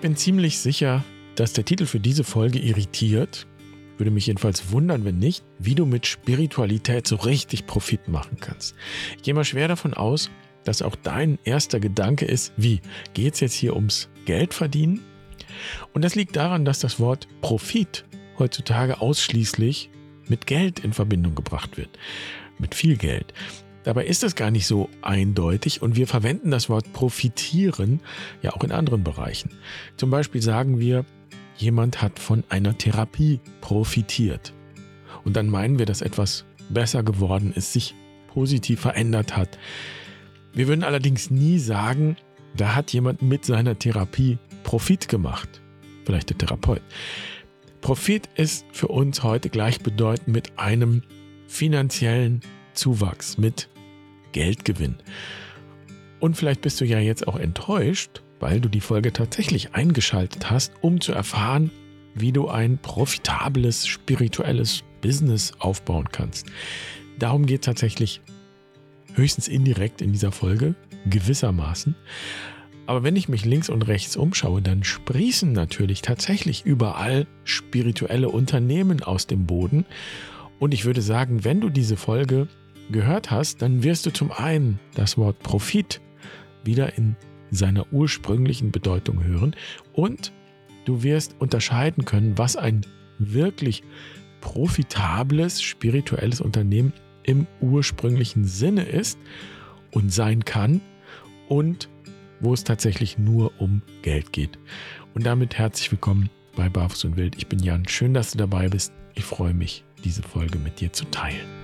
Ich bin ziemlich sicher, dass der Titel für diese Folge irritiert. Würde mich jedenfalls wundern, wenn nicht, wie du mit Spiritualität so richtig Profit machen kannst. Ich gehe mal schwer davon aus, dass auch dein erster Gedanke ist, wie geht es jetzt hier ums Geld verdienen? Und das liegt daran, dass das Wort Profit heutzutage ausschließlich mit Geld in Verbindung gebracht wird. Mit viel Geld. Dabei ist das gar nicht so eindeutig und wir verwenden das Wort profitieren ja auch in anderen Bereichen. Zum Beispiel sagen wir, jemand hat von einer Therapie profitiert. Und dann meinen wir, dass etwas besser geworden ist, sich positiv verändert hat. Wir würden allerdings nie sagen, da hat jemand mit seiner Therapie Profit gemacht. Vielleicht der Therapeut. Profit ist für uns heute gleichbedeutend mit einem finanziellen Zuwachs, mit Geldgewinn. Und vielleicht bist du ja jetzt auch enttäuscht, weil du die Folge tatsächlich eingeschaltet hast, um zu erfahren, wie du ein profitables spirituelles Business aufbauen kannst. Darum geht es tatsächlich höchstens indirekt in dieser Folge, gewissermaßen. Aber wenn ich mich links und rechts umschaue, dann sprießen natürlich tatsächlich überall spirituelle Unternehmen aus dem Boden. Und ich würde sagen, wenn du diese Folge gehört hast, dann wirst du zum einen das Wort Profit wieder in seiner ursprünglichen Bedeutung hören und du wirst unterscheiden können, was ein wirklich profitables spirituelles Unternehmen im ursprünglichen Sinne ist und sein kann und wo es tatsächlich nur um Geld geht. Und damit herzlich willkommen bei Barfuß und Wild. Ich bin Jan. Schön, dass du dabei bist. Ich freue mich, diese Folge mit dir zu teilen.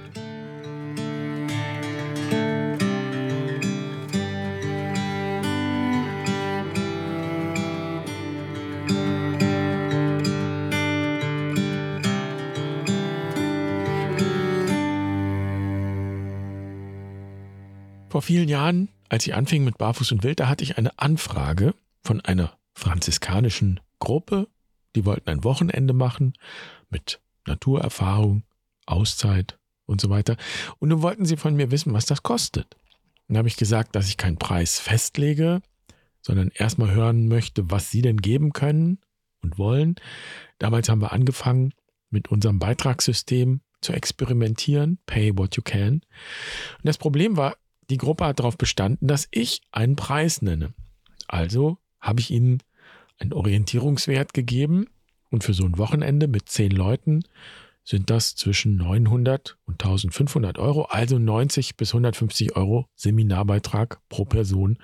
Vor vielen Jahren als ich anfing mit Barfuß und Wild, da hatte ich eine Anfrage von einer franziskanischen Gruppe. Die wollten ein Wochenende machen mit Naturerfahrung, Auszeit und so weiter. Und nun wollten sie von mir wissen, was das kostet. Dann habe ich gesagt, dass ich keinen Preis festlege, sondern erstmal hören möchte, was sie denn geben können und wollen. Damals haben wir angefangen, mit unserem Beitragssystem zu experimentieren, pay what you can. Und das Problem war, die Gruppe hat darauf bestanden, dass ich einen Preis nenne. Also habe ich ihnen einen Orientierungswert gegeben und für so ein Wochenende mit zehn Leuten sind das zwischen 900 und 1500 Euro, also 90 bis 150 Euro Seminarbeitrag pro Person,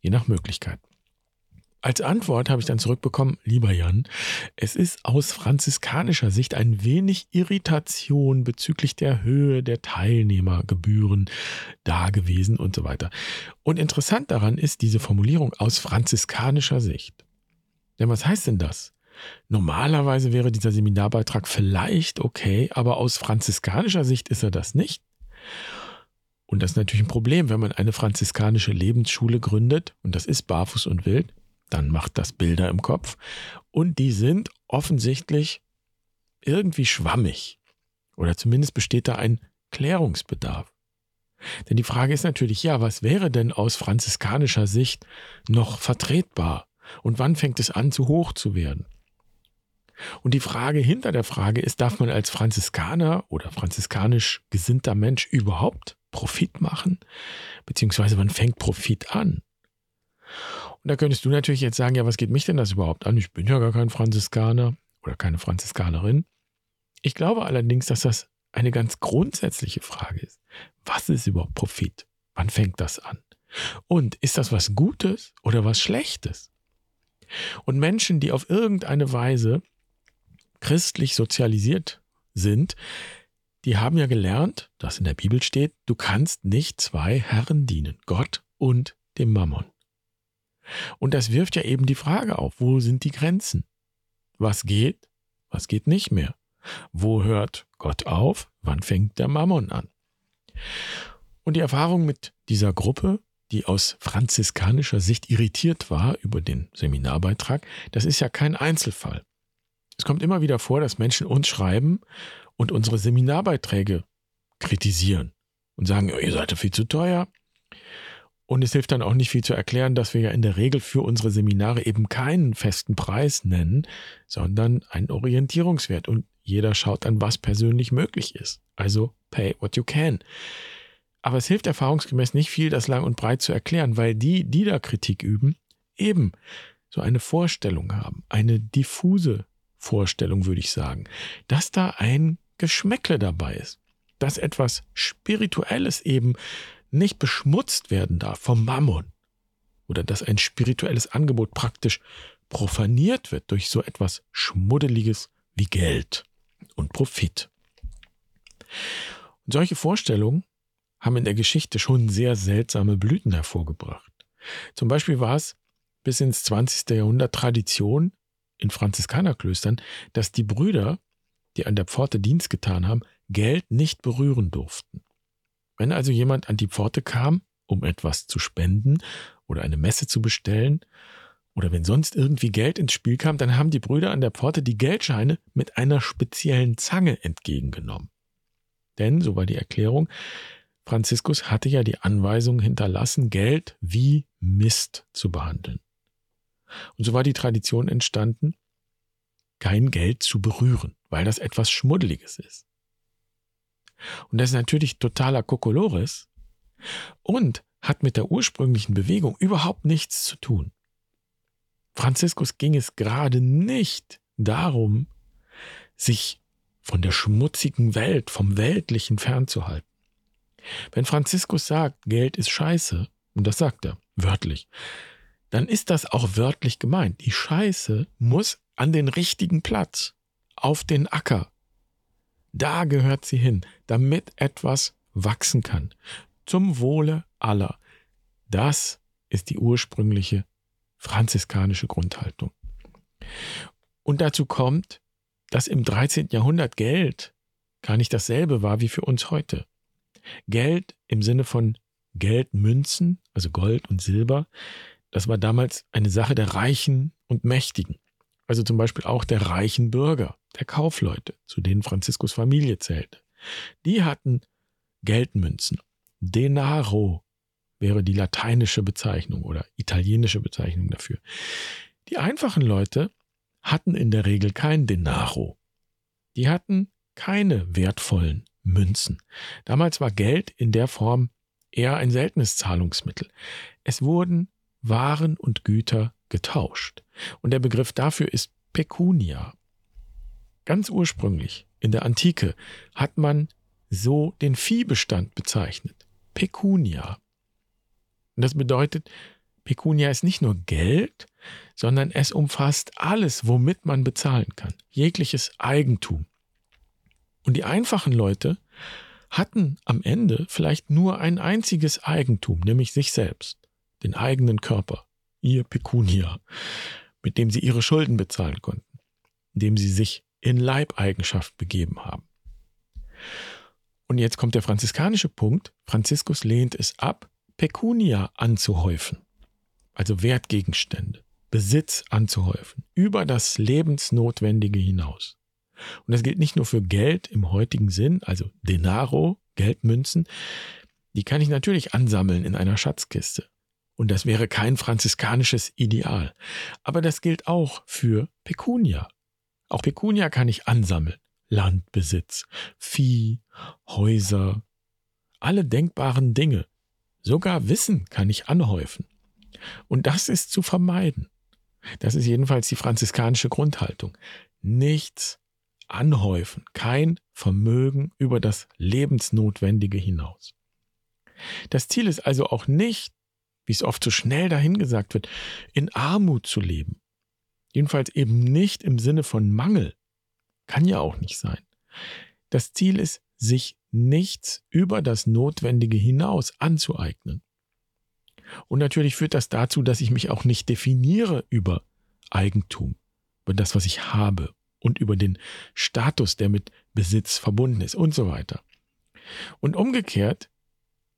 je nach Möglichkeit. Als Antwort habe ich dann zurückbekommen, lieber Jan, es ist aus franziskanischer Sicht ein wenig Irritation bezüglich der Höhe der Teilnehmergebühren da gewesen und so weiter. Und interessant daran ist diese Formulierung aus franziskanischer Sicht. Denn was heißt denn das? Normalerweise wäre dieser Seminarbeitrag vielleicht okay, aber aus franziskanischer Sicht ist er das nicht. Und das ist natürlich ein Problem, wenn man eine franziskanische Lebensschule gründet, und das ist barfuß und wild, dann macht das Bilder im Kopf und die sind offensichtlich irgendwie schwammig oder zumindest besteht da ein Klärungsbedarf. Denn die Frage ist natürlich, ja, was wäre denn aus franziskanischer Sicht noch vertretbar und wann fängt es an zu hoch zu werden? Und die Frage hinter der Frage ist, darf man als Franziskaner oder franziskanisch gesinnter Mensch überhaupt Profit machen? Beziehungsweise wann fängt Profit an? Und da könntest du natürlich jetzt sagen, ja, was geht mich denn das überhaupt an? Ich bin ja gar kein Franziskaner oder keine Franziskanerin. Ich glaube allerdings, dass das eine ganz grundsätzliche Frage ist. Was ist überhaupt Profit? Wann fängt das an? Und ist das was Gutes oder was Schlechtes? Und Menschen, die auf irgendeine Weise christlich sozialisiert sind, die haben ja gelernt, dass in der Bibel steht, du kannst nicht zwei Herren dienen, Gott und dem Mammon. Und das wirft ja eben die Frage auf, wo sind die Grenzen? Was geht, was geht nicht mehr? Wo hört Gott auf? Wann fängt der Mammon an? Und die Erfahrung mit dieser Gruppe, die aus franziskanischer Sicht irritiert war über den Seminarbeitrag, das ist ja kein Einzelfall. Es kommt immer wieder vor, dass Menschen uns schreiben und unsere Seminarbeiträge kritisieren und sagen, ihr seid ja viel zu teuer, Und es hilft dann auch nicht viel zu erklären, dass wir ja in der Regel für unsere Seminare eben keinen festen Preis nennen, sondern einen Orientierungswert. Und jeder schaut dann, was persönlich möglich ist. Also pay what you can. Aber es hilft erfahrungsgemäß nicht viel, das lang und breit zu erklären, weil die, die da Kritik üben, eben so eine Vorstellung haben, eine diffuse Vorstellung, würde ich sagen, dass da ein Geschmäckle dabei ist, dass etwas Spirituelles eben nicht beschmutzt werden darf vom Mammon oder dass ein spirituelles Angebot praktisch profaniert wird durch so etwas Schmuddeliges wie Geld und Profit. Und solche Vorstellungen haben in der Geschichte schon sehr seltsame Blüten hervorgebracht. Zum Beispiel war es bis ins 20. Jahrhundert Tradition in Franziskanerklöstern, dass die Brüder, die an der Pforte Dienst getan haben, Geld nicht berühren durften. Wenn also jemand an die Pforte kam, um etwas zu spenden oder eine Messe zu bestellen, oder wenn sonst irgendwie Geld ins Spiel kam, dann haben die Brüder an der Pforte die Geldscheine mit einer speziellen Zange entgegengenommen. Denn, so war die Erklärung, Franziskus hatte ja die Anweisung hinterlassen, Geld wie Mist zu behandeln. Und so war die Tradition entstanden, kein Geld zu berühren, weil das etwas Schmuddeliges ist. Und das ist natürlich totaler Kokolores und hat mit der ursprünglichen Bewegung überhaupt nichts zu tun. Franziskus ging es gerade nicht darum, sich von der schmutzigen Welt, vom Weltlichen fernzuhalten. Wenn Franziskus sagt, Geld ist scheiße, und das sagt er wörtlich, dann ist das auch wörtlich gemeint. Die Scheiße muss an den richtigen Platz, auf den Acker, da gehört sie hin, damit etwas wachsen kann. Zum Wohle aller. Das ist die ursprüngliche franziskanische Grundhaltung. Und dazu kommt, dass im 13. Jahrhundert Geld gar nicht dasselbe war wie für uns heute. Geld im Sinne von Geldmünzen, also Gold und Silber, das war damals eine Sache der Reichen und Mächtigen also zum Beispiel auch der reichen Bürger, der Kaufleute, zu denen Franziskus Familie zählte. Die hatten Geldmünzen. Denaro wäre die lateinische Bezeichnung oder italienische Bezeichnung dafür. Die einfachen Leute hatten in der Regel kein Denaro. Die hatten keine wertvollen Münzen. Damals war Geld in der Form eher ein seltenes Zahlungsmittel. Es wurden Waren und Güter getauscht. Und der Begriff dafür ist Pecunia. Ganz ursprünglich in der Antike hat man so den Viehbestand bezeichnet. Pecunia. Und das bedeutet, Pecunia ist nicht nur Geld, sondern es umfasst alles, womit man bezahlen kann. Jegliches Eigentum. Und die einfachen Leute hatten am Ende vielleicht nur ein einziges Eigentum, nämlich sich selbst, den eigenen Körper ihr Pecunia, mit dem sie ihre Schulden bezahlen konnten, indem sie sich in Leibeigenschaft begeben haben. Und jetzt kommt der franziskanische Punkt. Franziskus lehnt es ab, Pecunia anzuhäufen, also Wertgegenstände, Besitz anzuhäufen, über das Lebensnotwendige hinaus. Und das gilt nicht nur für Geld im heutigen Sinn, also Denaro, Geldmünzen, die kann ich natürlich ansammeln in einer Schatzkiste. Und das wäre kein franziskanisches Ideal. Aber das gilt auch für Pecunia. Auch Pecunia kann ich ansammeln. Landbesitz, Vieh, Häuser, alle denkbaren Dinge. Sogar Wissen kann ich anhäufen. Und das ist zu vermeiden. Das ist jedenfalls die franziskanische Grundhaltung. Nichts anhäufen, kein Vermögen über das Lebensnotwendige hinaus. Das Ziel ist also auch nicht, wie es oft so schnell dahingesagt wird, in Armut zu leben. Jedenfalls eben nicht im Sinne von Mangel. Kann ja auch nicht sein. Das Ziel ist, sich nichts über das Notwendige hinaus anzueignen. Und natürlich führt das dazu, dass ich mich auch nicht definiere über Eigentum, über das, was ich habe und über den Status, der mit Besitz verbunden ist und so weiter. Und umgekehrt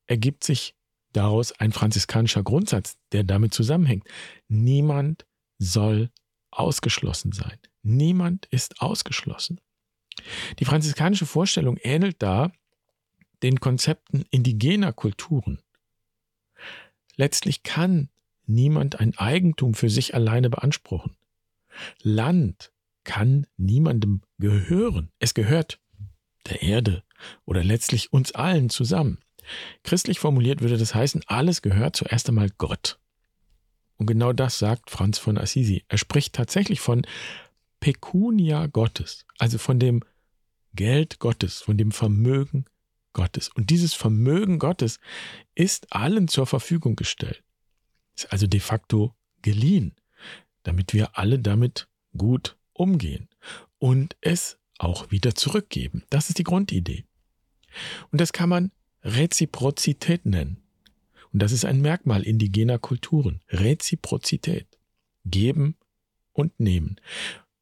ergibt sich daraus ein franziskanischer Grundsatz, der damit zusammenhängt. Niemand soll ausgeschlossen sein. Niemand ist ausgeschlossen. Die franziskanische Vorstellung ähnelt da den Konzepten indigener Kulturen. Letztlich kann niemand ein Eigentum für sich alleine beanspruchen. Land kann niemandem gehören. Es gehört der Erde oder letztlich uns allen zusammen. Christlich formuliert würde das heißen, alles gehört zuerst einmal Gott. Und genau das sagt Franz von Assisi. Er spricht tatsächlich von Pecunia Gottes, also von dem Geld Gottes, von dem Vermögen Gottes. Und dieses Vermögen Gottes ist allen zur Verfügung gestellt. Ist also de facto geliehen, damit wir alle damit gut umgehen und es auch wieder zurückgeben. Das ist die Grundidee. Und das kann man Reziprozität nennen. Und das ist ein Merkmal indigener Kulturen. Reziprozität. Geben und nehmen.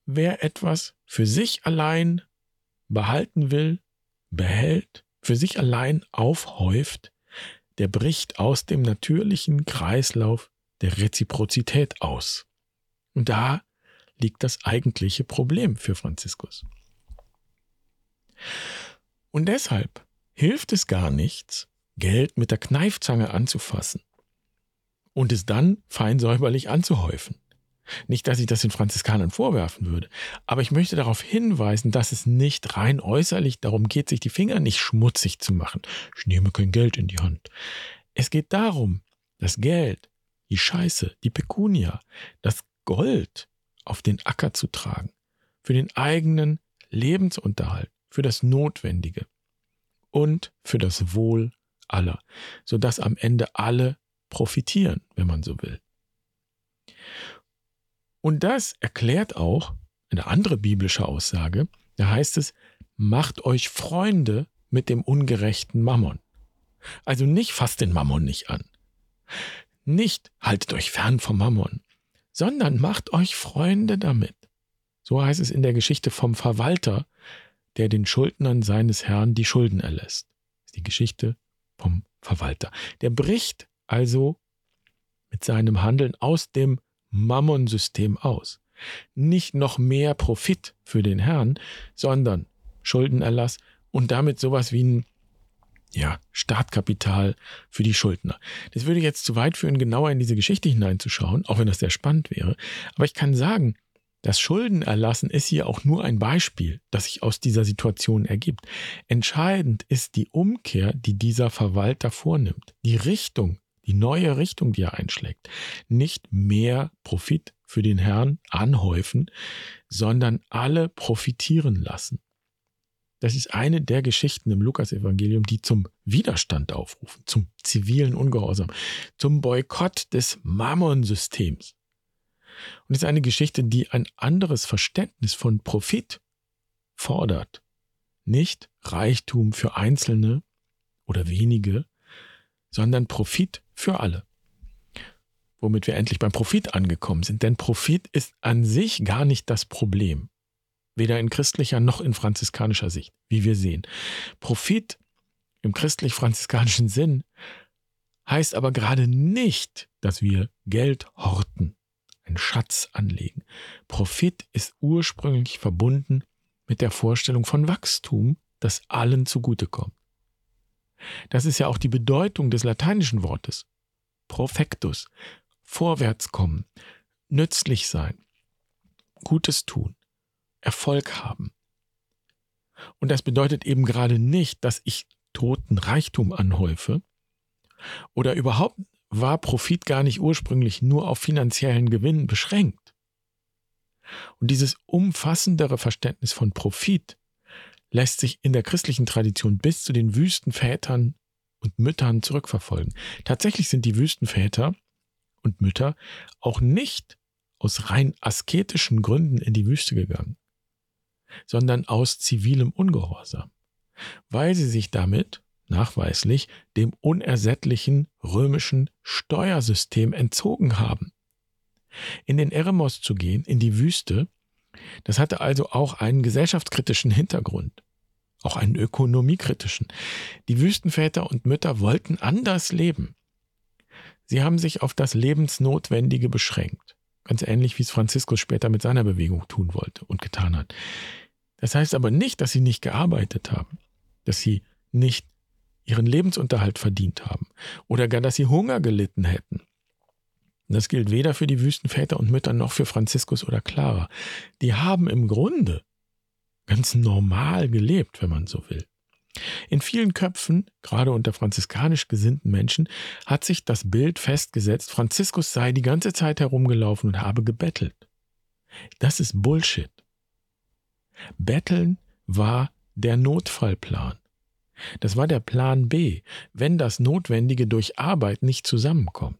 Wer etwas für sich allein behalten will, behält, für sich allein aufhäuft, der bricht aus dem natürlichen Kreislauf der Reziprozität aus. Und da liegt das eigentliche Problem für Franziskus. Und deshalb hilft es gar nichts, Geld mit der Kneifzange anzufassen und es dann fein säuberlich anzuhäufen. Nicht, dass ich das den Franziskanern vorwerfen würde, aber ich möchte darauf hinweisen, dass es nicht rein äußerlich darum geht, sich die Finger nicht schmutzig zu machen. Ich nehme kein Geld in die Hand. Es geht darum, das Geld, die Scheiße, die Pekunia, das Gold auf den Acker zu tragen, für den eigenen Lebensunterhalt, für das Notwendige und für das Wohl aller, sodass am Ende alle profitieren, wenn man so will. Und das erklärt auch eine andere biblische Aussage. Da heißt es, macht euch Freunde mit dem ungerechten Mammon. Also nicht fasst den Mammon nicht an. Nicht haltet euch fern vom Mammon, sondern macht euch Freunde damit. So heißt es in der Geschichte vom Verwalter, der den Schuldnern seines Herrn die Schulden erlässt. Das ist die Geschichte vom Verwalter. Der bricht also mit seinem Handeln aus dem Mammonsystem aus. Nicht noch mehr Profit für den Herrn, sondern Schuldenerlass und damit sowas wie ein ja, Startkapital für die Schuldner. Das würde jetzt zu weit führen, genauer in diese Geschichte hineinzuschauen, auch wenn das sehr spannend wäre. Aber ich kann sagen, das Schuldenerlassen ist hier auch nur ein Beispiel, das sich aus dieser Situation ergibt. Entscheidend ist die Umkehr, die dieser Verwalter vornimmt. Die Richtung, die neue Richtung, die er einschlägt. Nicht mehr Profit für den Herrn anhäufen, sondern alle profitieren lassen. Das ist eine der Geschichten im Lukasevangelium, die zum Widerstand aufrufen, zum zivilen Ungehorsam, zum Boykott des Mammon-Systems. Und ist eine Geschichte, die ein anderes Verständnis von Profit fordert. Nicht Reichtum für Einzelne oder wenige, sondern Profit für alle. Womit wir endlich beim Profit angekommen sind. Denn Profit ist an sich gar nicht das Problem. Weder in christlicher noch in franziskanischer Sicht, wie wir sehen. Profit im christlich-franziskanischen Sinn heißt aber gerade nicht, dass wir Geld horten, einen Schatz anlegen. Profit ist ursprünglich verbunden mit der Vorstellung von Wachstum, das allen zugutekommt. Das ist ja auch die Bedeutung des lateinischen Wortes. Profectus. Vorwärtskommen. Nützlich sein. Gutes tun. Erfolg haben. Und das bedeutet eben gerade nicht, dass ich toten Reichtum anhäufe oder überhaupt war Profit gar nicht ursprünglich nur auf finanziellen Gewinn beschränkt. Und dieses umfassendere Verständnis von Profit lässt sich in der christlichen Tradition bis zu den Wüstenvätern und Müttern zurückverfolgen. Tatsächlich sind die Wüstenväter und Mütter auch nicht aus rein asketischen Gründen in die Wüste gegangen, sondern aus zivilem Ungehorsam, weil sie sich damit nachweislich dem unersättlichen römischen Steuersystem entzogen haben. In den Eremos zu gehen, in die Wüste, das hatte also auch einen gesellschaftskritischen Hintergrund, auch einen ökonomiekritischen. Die Wüstenväter und Mütter wollten anders leben. Sie haben sich auf das Lebensnotwendige beschränkt, ganz ähnlich wie es Franziskus später mit seiner Bewegung tun wollte und getan hat. Das heißt aber nicht, dass sie nicht gearbeitet haben, dass sie nicht ihren Lebensunterhalt verdient haben oder gar, dass sie Hunger gelitten hätten. Das gilt weder für die Wüstenväter und Mütter noch für Franziskus oder Clara. Die haben im Grunde ganz normal gelebt, wenn man so will. In vielen Köpfen, gerade unter franziskanisch gesinnten Menschen, hat sich das Bild festgesetzt, Franziskus sei die ganze Zeit herumgelaufen und habe gebettelt. Das ist Bullshit. Betteln war der Notfallplan. Das war der Plan B, wenn das Notwendige durch Arbeit nicht zusammenkommt.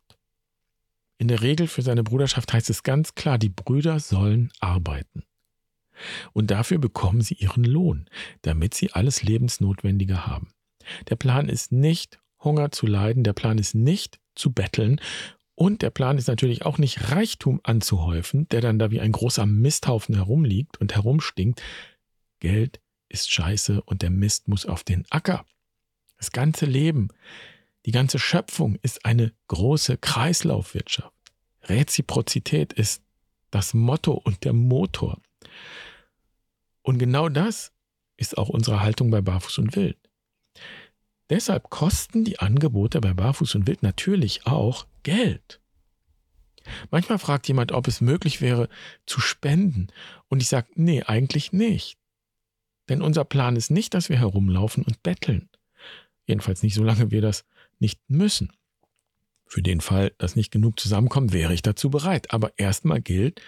In der Regel für seine Bruderschaft heißt es ganz klar, die Brüder sollen arbeiten. Und dafür bekommen sie ihren Lohn, damit sie alles Lebensnotwendige haben. Der Plan ist nicht, Hunger zu leiden, der Plan ist nicht zu betteln und der Plan ist natürlich auch nicht Reichtum anzuhäufen, der dann da wie ein großer Misthaufen herumliegt und herumstinkt. Geld ist scheiße und der Mist muss auf den Acker. Das ganze Leben, die ganze Schöpfung ist eine große Kreislaufwirtschaft. Reziprozität ist das Motto und der Motor. Und genau das ist auch unsere Haltung bei Barfuß und Wild. Deshalb kosten die Angebote bei Barfuß und Wild natürlich auch Geld. Manchmal fragt jemand, ob es möglich wäre zu spenden. Und ich sage, nee, eigentlich nicht. Denn unser Plan ist nicht, dass wir herumlaufen und betteln. Jedenfalls nicht, solange wir das nicht müssen. Für den Fall, dass nicht genug zusammenkommt, wäre ich dazu bereit. Aber erstmal gilt,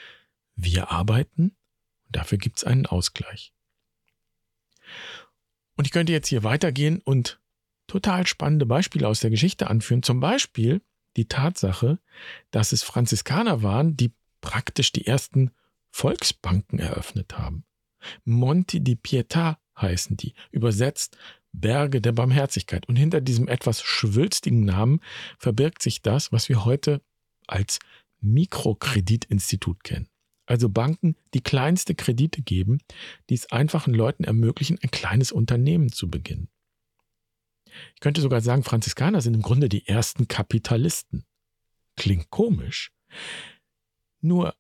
wir arbeiten und dafür gibt es einen Ausgleich. Und ich könnte jetzt hier weitergehen und total spannende Beispiele aus der Geschichte anführen. Zum Beispiel die Tatsache, dass es Franziskaner waren, die praktisch die ersten Volksbanken eröffnet haben. Monti di Pietà heißen die, übersetzt Berge der Barmherzigkeit. Und hinter diesem etwas schwülstigen Namen verbirgt sich das, was wir heute als Mikrokreditinstitut kennen. Also Banken, die kleinste Kredite geben, die es einfachen Leuten ermöglichen, ein kleines Unternehmen zu beginnen. Ich könnte sogar sagen, Franziskaner sind im Grunde die ersten Kapitalisten. Klingt komisch. Nur,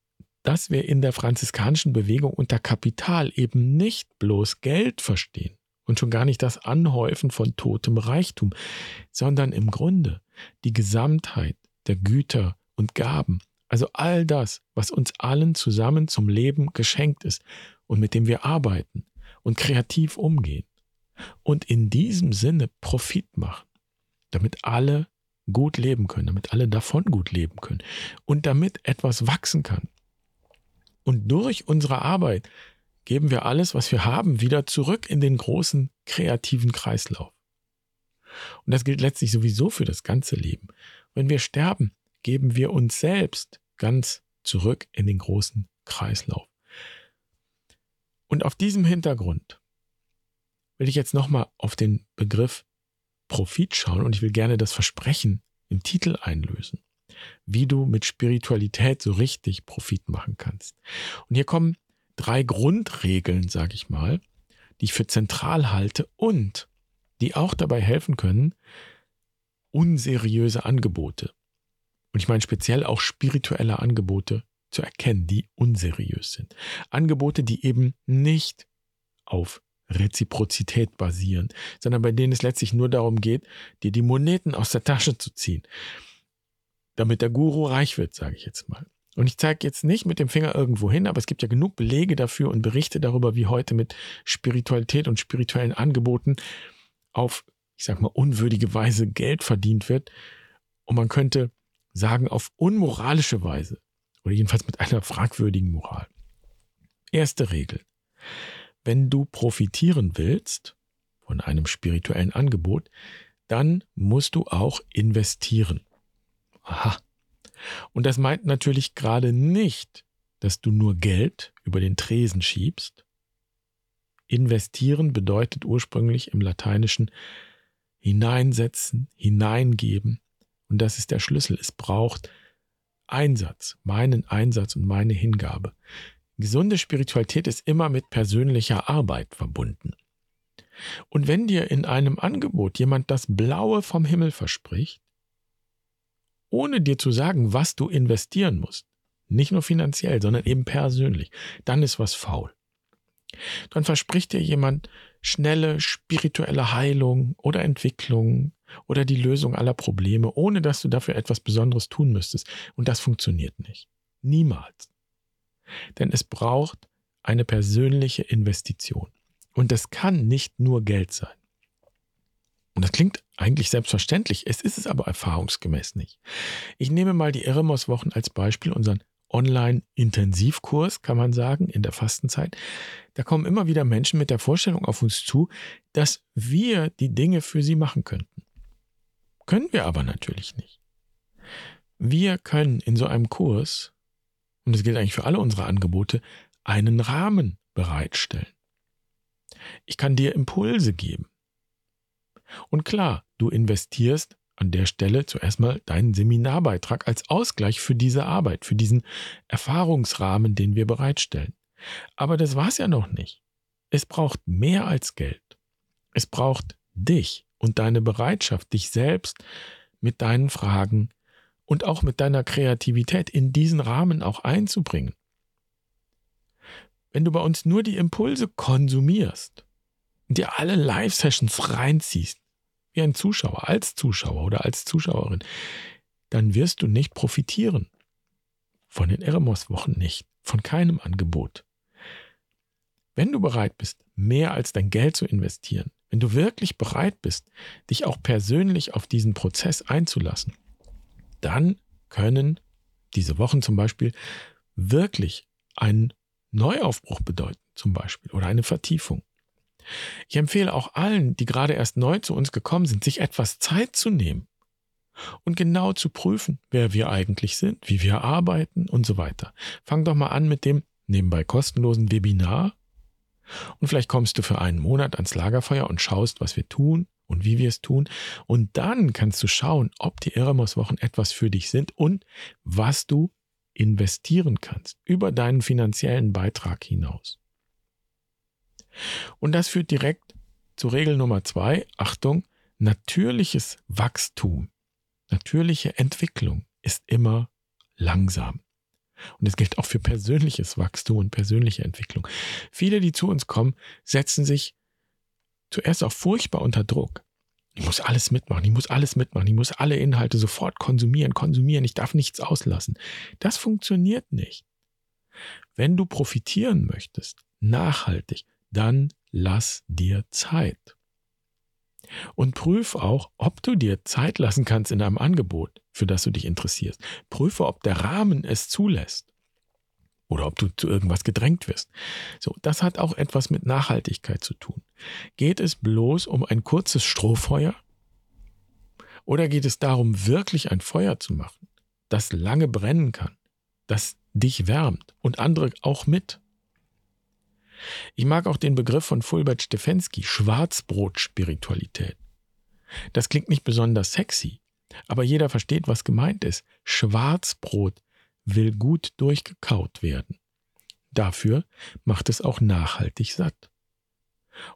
dass wir in der franziskanischen Bewegung unter Kapital eben nicht bloß Geld verstehen und schon gar nicht das Anhäufen von totem Reichtum, sondern im Grunde die Gesamtheit der Güter und Gaben, also all das, was uns allen zusammen zum Leben geschenkt ist und mit dem wir arbeiten und kreativ umgehen und in diesem Sinne Profit machen, damit alle gut leben können, damit alle davon gut leben können und damit etwas wachsen kann. Und durch unsere Arbeit geben wir alles, was wir haben, wieder zurück in den großen kreativen Kreislauf. Und das gilt letztlich sowieso für das ganze Leben. Wenn wir sterben, geben wir uns selbst ganz zurück in den großen Kreislauf. Und auf diesem Hintergrund will ich jetzt nochmal auf den Begriff Profit schauen und ich will gerne das Versprechen im Titel einlösen, wie du mit Spiritualität so richtig Profit machen kannst. Und hier kommen drei Grundregeln, sage ich mal, die ich für zentral halte und die auch dabei helfen können, unseriöse Angebote, und ich meine speziell auch spirituelle Angebote zu erkennen, die unseriös sind. Angebote, die eben nicht auf Reziprozität basieren, sondern bei denen es letztlich nur darum geht, dir die Moneten aus der Tasche zu ziehen, damit der Guru reich wird, sage ich jetzt mal. Und ich zeige jetzt nicht mit dem Finger irgendwo hin, aber es gibt ja genug Belege dafür und Berichte darüber, wie heute mit Spiritualität und spirituellen Angeboten auf, ich sag mal, unwürdige Weise Geld verdient wird. Und man könnte sagen, auf unmoralische Weise oder jedenfalls mit einer fragwürdigen Moral. Erste Regel. Wenn du profitieren willst von einem spirituellen Angebot, dann musst du auch investieren. Aha. Und das meint natürlich gerade nicht, dass du nur Geld über den Tresen schiebst. Investieren bedeutet ursprünglich im Lateinischen hineinsetzen, hineingeben. Und das ist der Schlüssel. Es braucht Einsatz, meinen Einsatz und meine Hingabe. Gesunde Spiritualität ist immer mit persönlicher Arbeit verbunden. Und wenn dir in einem Angebot jemand das Blaue vom Himmel verspricht, ohne dir zu sagen, was du investieren musst, nicht nur finanziell, sondern eben persönlich, dann ist was faul. Dann verspricht dir jemand schnelle spirituelle Heilung oder Entwicklung oder die Lösung aller Probleme, ohne dass du dafür etwas Besonderes tun müsstest. Und das funktioniert nicht. Niemals. Denn es braucht eine persönliche Investition. Und das kann nicht nur Geld sein. Und das klingt eigentlich selbstverständlich, es ist es aber erfahrungsgemäß nicht. Ich nehme mal die Eremos-Wochen als Beispiel, unseren Online-Intensivkurs, kann man sagen, in der Fastenzeit. Da kommen immer wieder Menschen mit der Vorstellung auf uns zu, dass wir die Dinge für sie machen könnten. Können wir aber natürlich nicht. Wir können in so einem Kurs, und das gilt eigentlich für alle unsere Angebote, einen Rahmen bereitstellen. Ich kann dir Impulse geben. Und klar, du investierst an der Stelle zuerst mal deinen Seminarbeitrag als Ausgleich für diese Arbeit, für diesen Erfahrungsrahmen, den wir bereitstellen. Aber das war es ja noch nicht. Es braucht mehr als Geld. Es braucht dich und deine Bereitschaft, dich selbst mit deinen Fragen und auch mit deiner Kreativität in diesen Rahmen auch einzubringen. Wenn du bei uns nur die Impulse konsumierst dir alle Live-Sessions reinziehst, wie ein Zuschauer, als Zuschauer oder als Zuschauerin, dann wirst du nicht profitieren. Von den Eremos-Wochen nicht, von keinem Angebot. Wenn du bereit bist, mehr als dein Geld zu investieren, wenn du wirklich bereit bist, dich auch persönlich auf diesen Prozess einzulassen, dann können diese Wochen zum Beispiel wirklich einen Neuaufbruch bedeuten, zum Beispiel, oder eine Vertiefung. Ich empfehle auch allen, die gerade erst neu zu uns gekommen sind, sich etwas Zeit zu nehmen und genau zu prüfen, wer wir eigentlich sind, wie wir arbeiten und so weiter. Fang doch mal an mit dem nebenbei kostenlosen Webinar und vielleicht kommst du für einen Monat ans Lagerfeuer und schaust, was wir tun und wie wir es tun. Und dann kannst du schauen, ob die Eremos-Wochen etwas für dich sind und was du investieren kannst über deinen finanziellen Beitrag hinaus. Und das führt direkt zu Regel Nummer zwei. Achtung, natürliches Wachstum, natürliche Entwicklung ist immer langsam. Und es gilt auch für persönliches Wachstum und persönliche Entwicklung. Viele, die zu uns kommen, setzen sich zuerst auch furchtbar unter Druck. Ich muss alles mitmachen, ich muss alles mitmachen, ich muss alle Inhalte sofort konsumieren, konsumieren, ich darf nichts auslassen. Das funktioniert nicht. Wenn du profitieren möchtest, nachhaltig, dann lass dir Zeit. Und prüf auch, ob du dir Zeit lassen kannst in einem Angebot, für das du dich interessierst. Prüfe, ob der Rahmen es zulässt. Oder ob du zu irgendwas gedrängt wirst. So, das hat auch etwas mit Nachhaltigkeit zu tun. Geht es bloß um ein kurzes Strohfeuer? Oder geht es darum, wirklich ein Feuer zu machen, das lange brennen kann, das dich wärmt und andere auch mit? Ich mag auch den Begriff von Fulbert Stefensky, Schwarzbrot-Spiritualität. Das klingt nicht besonders sexy, aber jeder versteht, was gemeint ist. Schwarzbrot will gut durchgekaut werden. Dafür macht es auch nachhaltig satt.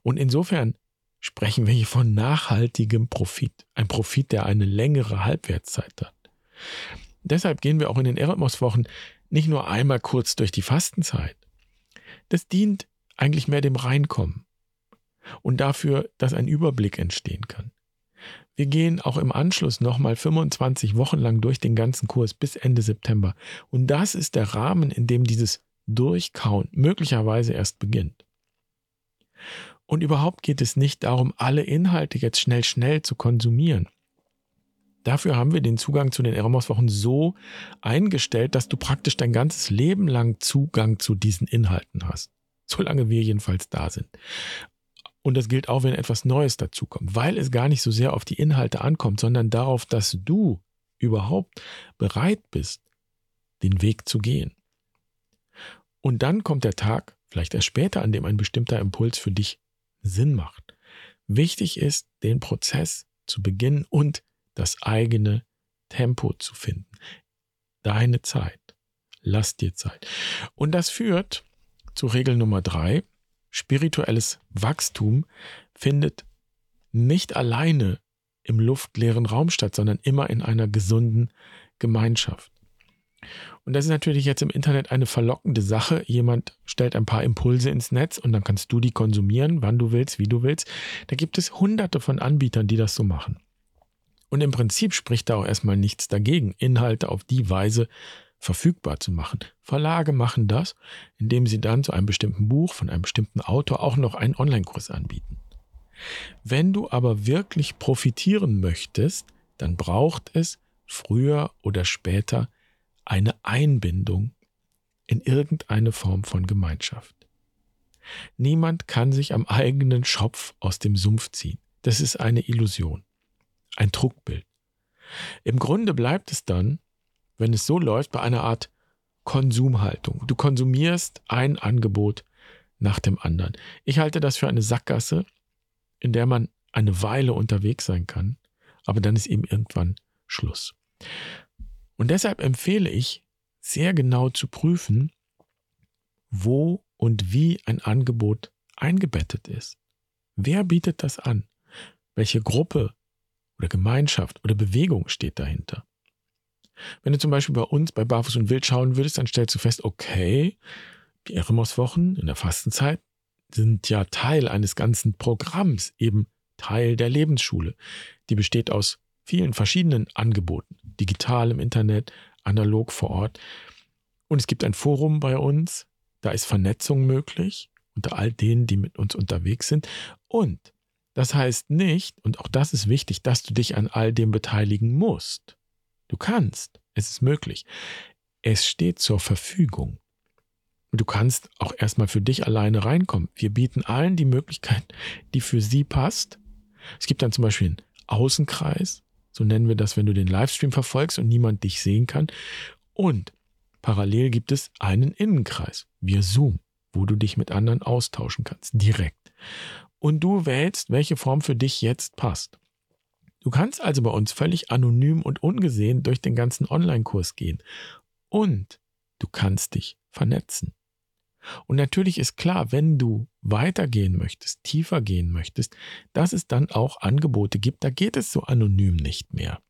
Und insofern sprechen wir hier von nachhaltigem Profit. Ein Profit, der eine längere Halbwertszeit hat. Deshalb gehen wir auch in den Erasmus-Wochen nicht nur einmal kurz durch die Fastenzeit. Das dient eigentlich mehr dem Reinkommen und dafür, dass ein Überblick entstehen kann. Wir gehen auch im Anschluss nochmal 25 Wochen lang durch den ganzen Kurs bis Ende September. Und das ist der Rahmen, in dem dieses Durchkauen möglicherweise erst beginnt. Und überhaupt geht es nicht darum, alle Inhalte jetzt schnell, schnell zu konsumieren. Dafür haben wir den Zugang zu den Eremos-Wochen so eingestellt, dass du praktisch dein ganzes Leben lang Zugang zu diesen Inhalten hast. Solange wir jedenfalls da sind. Und das gilt auch, wenn etwas Neues dazukommt, weil es gar nicht so sehr auf die Inhalte ankommt, sondern darauf, dass du überhaupt bereit bist, den Weg zu gehen. Und dann kommt der Tag, vielleicht erst später, an dem ein bestimmter Impuls für dich Sinn macht. Wichtig ist, den Prozess zu beginnen und das eigene Tempo zu finden. Deine Zeit. Lass dir Zeit. Und das führt zu Regel Nummer drei. Spirituelles Wachstum findet nicht alleine im luftleeren Raum statt, sondern immer in einer gesunden Gemeinschaft. Und das ist natürlich jetzt im Internet eine verlockende Sache. Jemand stellt ein paar Impulse ins Netz und dann kannst du die konsumieren, wann du willst, wie du willst. Da gibt es hunderte von Anbietern, die das so machen. Und im Prinzip spricht da auch erstmal nichts dagegen, Inhalte auf die Weise verfügbar zu machen. Verlage machen das, indem sie dann zu einem bestimmten Buch von einem bestimmten Autor auch noch einen Online-Kurs anbieten. Wenn du aber wirklich profitieren möchtest, dann braucht es früher oder später eine Einbindung in irgendeine Form von Gemeinschaft. Niemand kann sich am eigenen Schopf aus dem Sumpf ziehen. Das ist eine Illusion, ein Trugbild. Im Grunde bleibt es dann, wenn es so läuft, bei einer Art Konsumhaltung. Du konsumierst ein Angebot nach dem anderen. Ich halte das für eine Sackgasse, in der man eine Weile unterwegs sein kann, aber dann ist eben irgendwann Schluss. Und deshalb empfehle ich, sehr genau zu prüfen, wo und wie ein Angebot eingebettet ist. Wer bietet das an? Welche Gruppe oder Gemeinschaft oder Bewegung steht dahinter? Wenn du zum Beispiel bei uns bei Barfuß und Wild schauen würdest, dann stellst du fest, okay, die Eremos-Wochen in der Fastenzeit sind ja Teil eines ganzen Programms, eben Teil der Lebensschule. Die besteht aus vielen verschiedenen Angeboten, digital im Internet, analog vor Ort. Und es gibt ein Forum bei uns, da ist Vernetzung möglich unter all denen, die mit uns unterwegs sind. Und das heißt nicht, und auch das ist wichtig, dass du dich an all dem beteiligen musst. Du kannst, es ist möglich. Es steht zur Verfügung. Du kannst auch erstmal für dich alleine reinkommen. Wir bieten allen die Möglichkeit, die für sie passt. Es gibt dann zum Beispiel einen Außenkreis, so nennen wir das, wenn du den Livestream verfolgst und niemand dich sehen kann. Und parallel gibt es einen Innenkreis, via Zoom, wo du dich mit anderen austauschen kannst, direkt. Und du wählst, welche Form für dich jetzt passt. Du kannst also bei uns völlig anonym und ungesehen durch den ganzen Online-Kurs gehen. Und du kannst dich vernetzen. Und natürlich ist klar, wenn du weitergehen möchtest, tiefer gehen möchtest, dass es dann auch Angebote gibt, da geht es so anonym nicht mehr.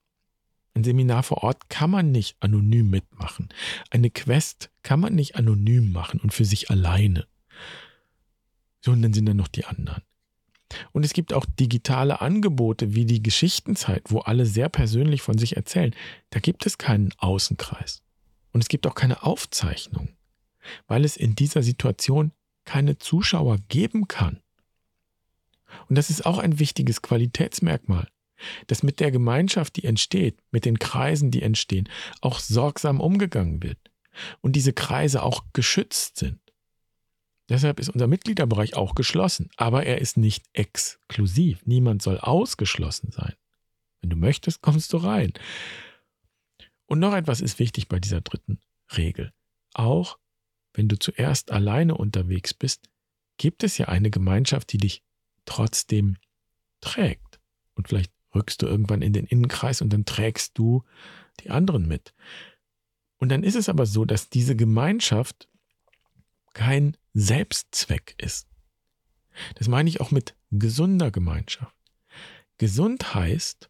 Ein Seminar vor Ort kann man nicht anonym mitmachen. Eine Quest kann man nicht anonym machen und für sich alleine. Sondern sind dann noch die anderen. Und es gibt auch digitale Angebote wie die Geschichtenzeit, wo alle sehr persönlich von sich erzählen. Da gibt es keinen Außenkreis. Und es gibt auch keine Aufzeichnung weil es in dieser Situation keine Zuschauer geben kann. Und das ist auch ein wichtiges Qualitätsmerkmal, dass mit der Gemeinschaft, die entsteht, mit den Kreisen, die entstehen, auch sorgsam umgegangen wird und diese Kreise auch geschützt sind. Deshalb ist unser Mitgliederbereich auch geschlossen, aber er ist nicht exklusiv. Niemand soll ausgeschlossen sein. Wenn du möchtest, kommst du rein. Und noch etwas ist wichtig bei dieser dritten Regel. Auch wenn du zuerst alleine unterwegs bist, gibt es ja eine Gemeinschaft, die dich trotzdem trägt. Und vielleicht rückst du irgendwann in den Innenkreis und dann trägst du die anderen mit. Und dann ist es aber so, dass diese Gemeinschaft kein Selbstzweck ist. Das meine ich auch mit gesunder Gemeinschaft. Gesund heißt,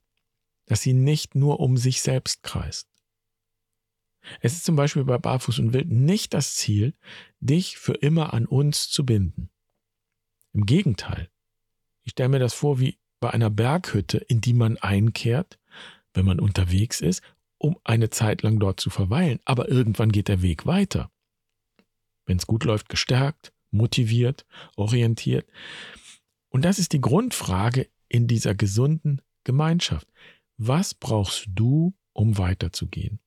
dass sie nicht nur um sich selbst kreist. Es ist zum Beispiel bei Barfuß und Wild nicht das Ziel, dich für immer an uns zu binden. Im Gegenteil. Ich stelle mir das vor wie bei einer Berghütte, in die man einkehrt, wenn man unterwegs ist, um eine Zeit lang dort zu verweilen. Aber irgendwann geht der Weg weiter. Wenn es gut läuft, gestärkt, motiviert, orientiert. Und das ist die Grundfrage in dieser gesunden Gemeinschaft. Was brauchst du, um weiterzugehen?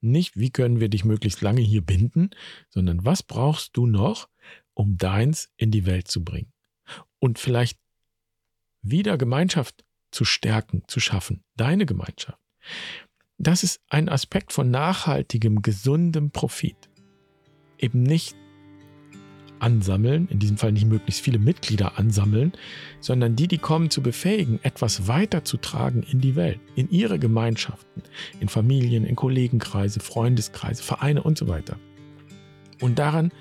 Nicht, wie können wir dich möglichst lange hier binden, sondern was brauchst du noch, um deins in die Welt zu bringen? Und vielleicht wieder Gemeinschaft zu stärken, zu schaffen, deine Gemeinschaft. Das ist ein Aspekt von nachhaltigem, gesundem Profit. Eben nicht ansammeln, in diesem Fall nicht möglichst viele Mitglieder ansammeln, sondern die, die kommen, zu befähigen, etwas weiterzutragen in die Welt, in ihre Gemeinschaften, in Familien, in Kollegenkreise, Freundeskreise, Vereine und so weiter. Und daran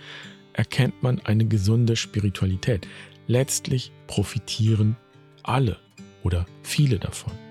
erkennt man eine gesunde Spiritualität. Letztlich profitieren alle oder viele davon.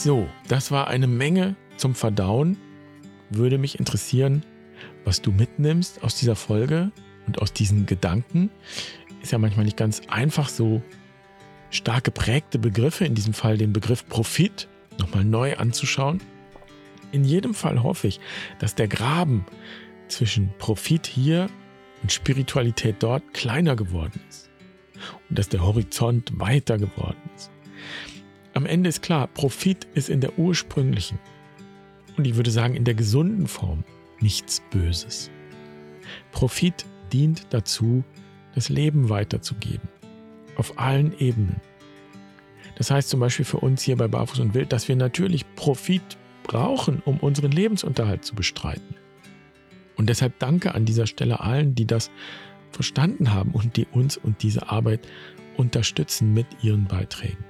So, das war eine Menge zum Verdauen. Würde mich interessieren, was du mitnimmst aus dieser Folge und aus diesen Gedanken. Ist ja manchmal nicht ganz einfach, so stark geprägte Begriffe, in diesem Fall den Begriff Profit, nochmal neu anzuschauen. In jedem Fall hoffe ich, dass der Graben zwischen Profit hier und Spiritualität dort kleiner geworden ist und dass der Horizont weiter geworden ist. Am Ende ist klar, Profit ist in der ursprünglichen und ich würde sagen in der gesunden Form nichts Böses. Profit dient dazu, das Leben weiterzugeben. Auf allen Ebenen. Das heißt zum Beispiel für uns hier bei Barfuß und Wild, dass wir natürlich Profit brauchen, um unseren Lebensunterhalt zu bestreiten. Und deshalb danke an dieser Stelle allen, die das verstanden haben und die uns und diese Arbeit unterstützen mit ihren Beiträgen.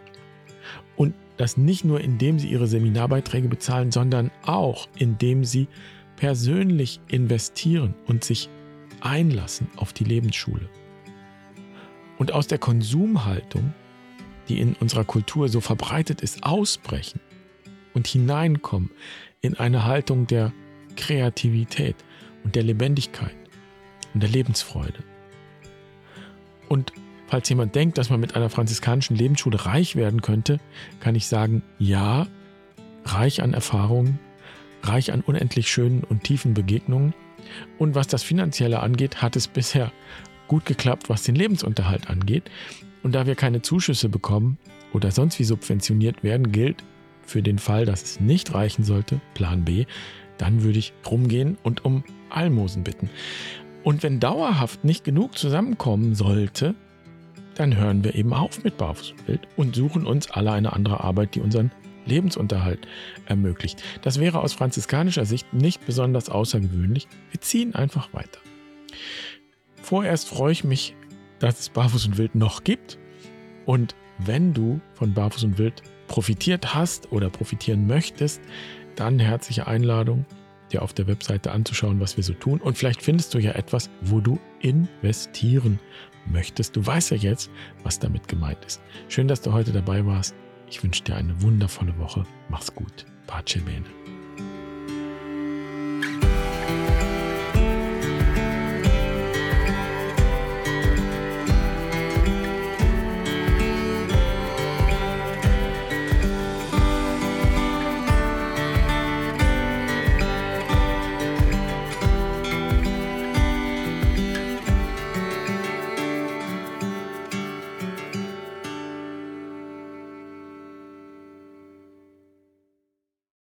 Und das nicht nur indem sie ihre Seminarbeiträge bezahlen, sondern auch indem sie persönlich investieren und sich einlassen auf die Lebensschule. Und aus der Konsumhaltung, die in unserer Kultur so verbreitet ist, ausbrechen und hineinkommen in eine Haltung der Kreativität und der Lebendigkeit und der Lebensfreude. Und falls jemand denkt, dass man mit einer franziskanischen Lebensschule reich werden könnte, kann ich sagen, ja, reich an Erfahrungen, reich an unendlich schönen und tiefen Begegnungen. Und was das Finanzielle angeht, hat es bisher gut geklappt, was den Lebensunterhalt angeht. Und da wir keine Zuschüsse bekommen oder sonst wie subventioniert werden, gilt für den Fall, dass es nicht reichen sollte, Plan B, dann würde ich rumgehen und um Almosen bitten. Und wenn dauerhaft nicht genug zusammenkommen sollte, dann hören wir eben auf mit Barfuß und Wild und suchen uns alle eine andere Arbeit, die unseren Lebensunterhalt ermöglicht. Das wäre aus franziskanischer Sicht nicht besonders außergewöhnlich. Wir ziehen einfach weiter. Vorerst freue ich mich, dass es Barfuß und Wild noch gibt. Und wenn du von Barfuß und Wild profitiert hast oder profitieren möchtest, dann herzliche Einladung, dir auf der Webseite anzuschauen, was wir so tun. Und vielleicht findest du ja etwas, wo du investieren möchtest. Du weißt ja jetzt, was damit gemeint ist. Schön, dass du heute dabei warst. Ich wünsche dir eine wundervolle Woche. Mach's gut. Pace bene.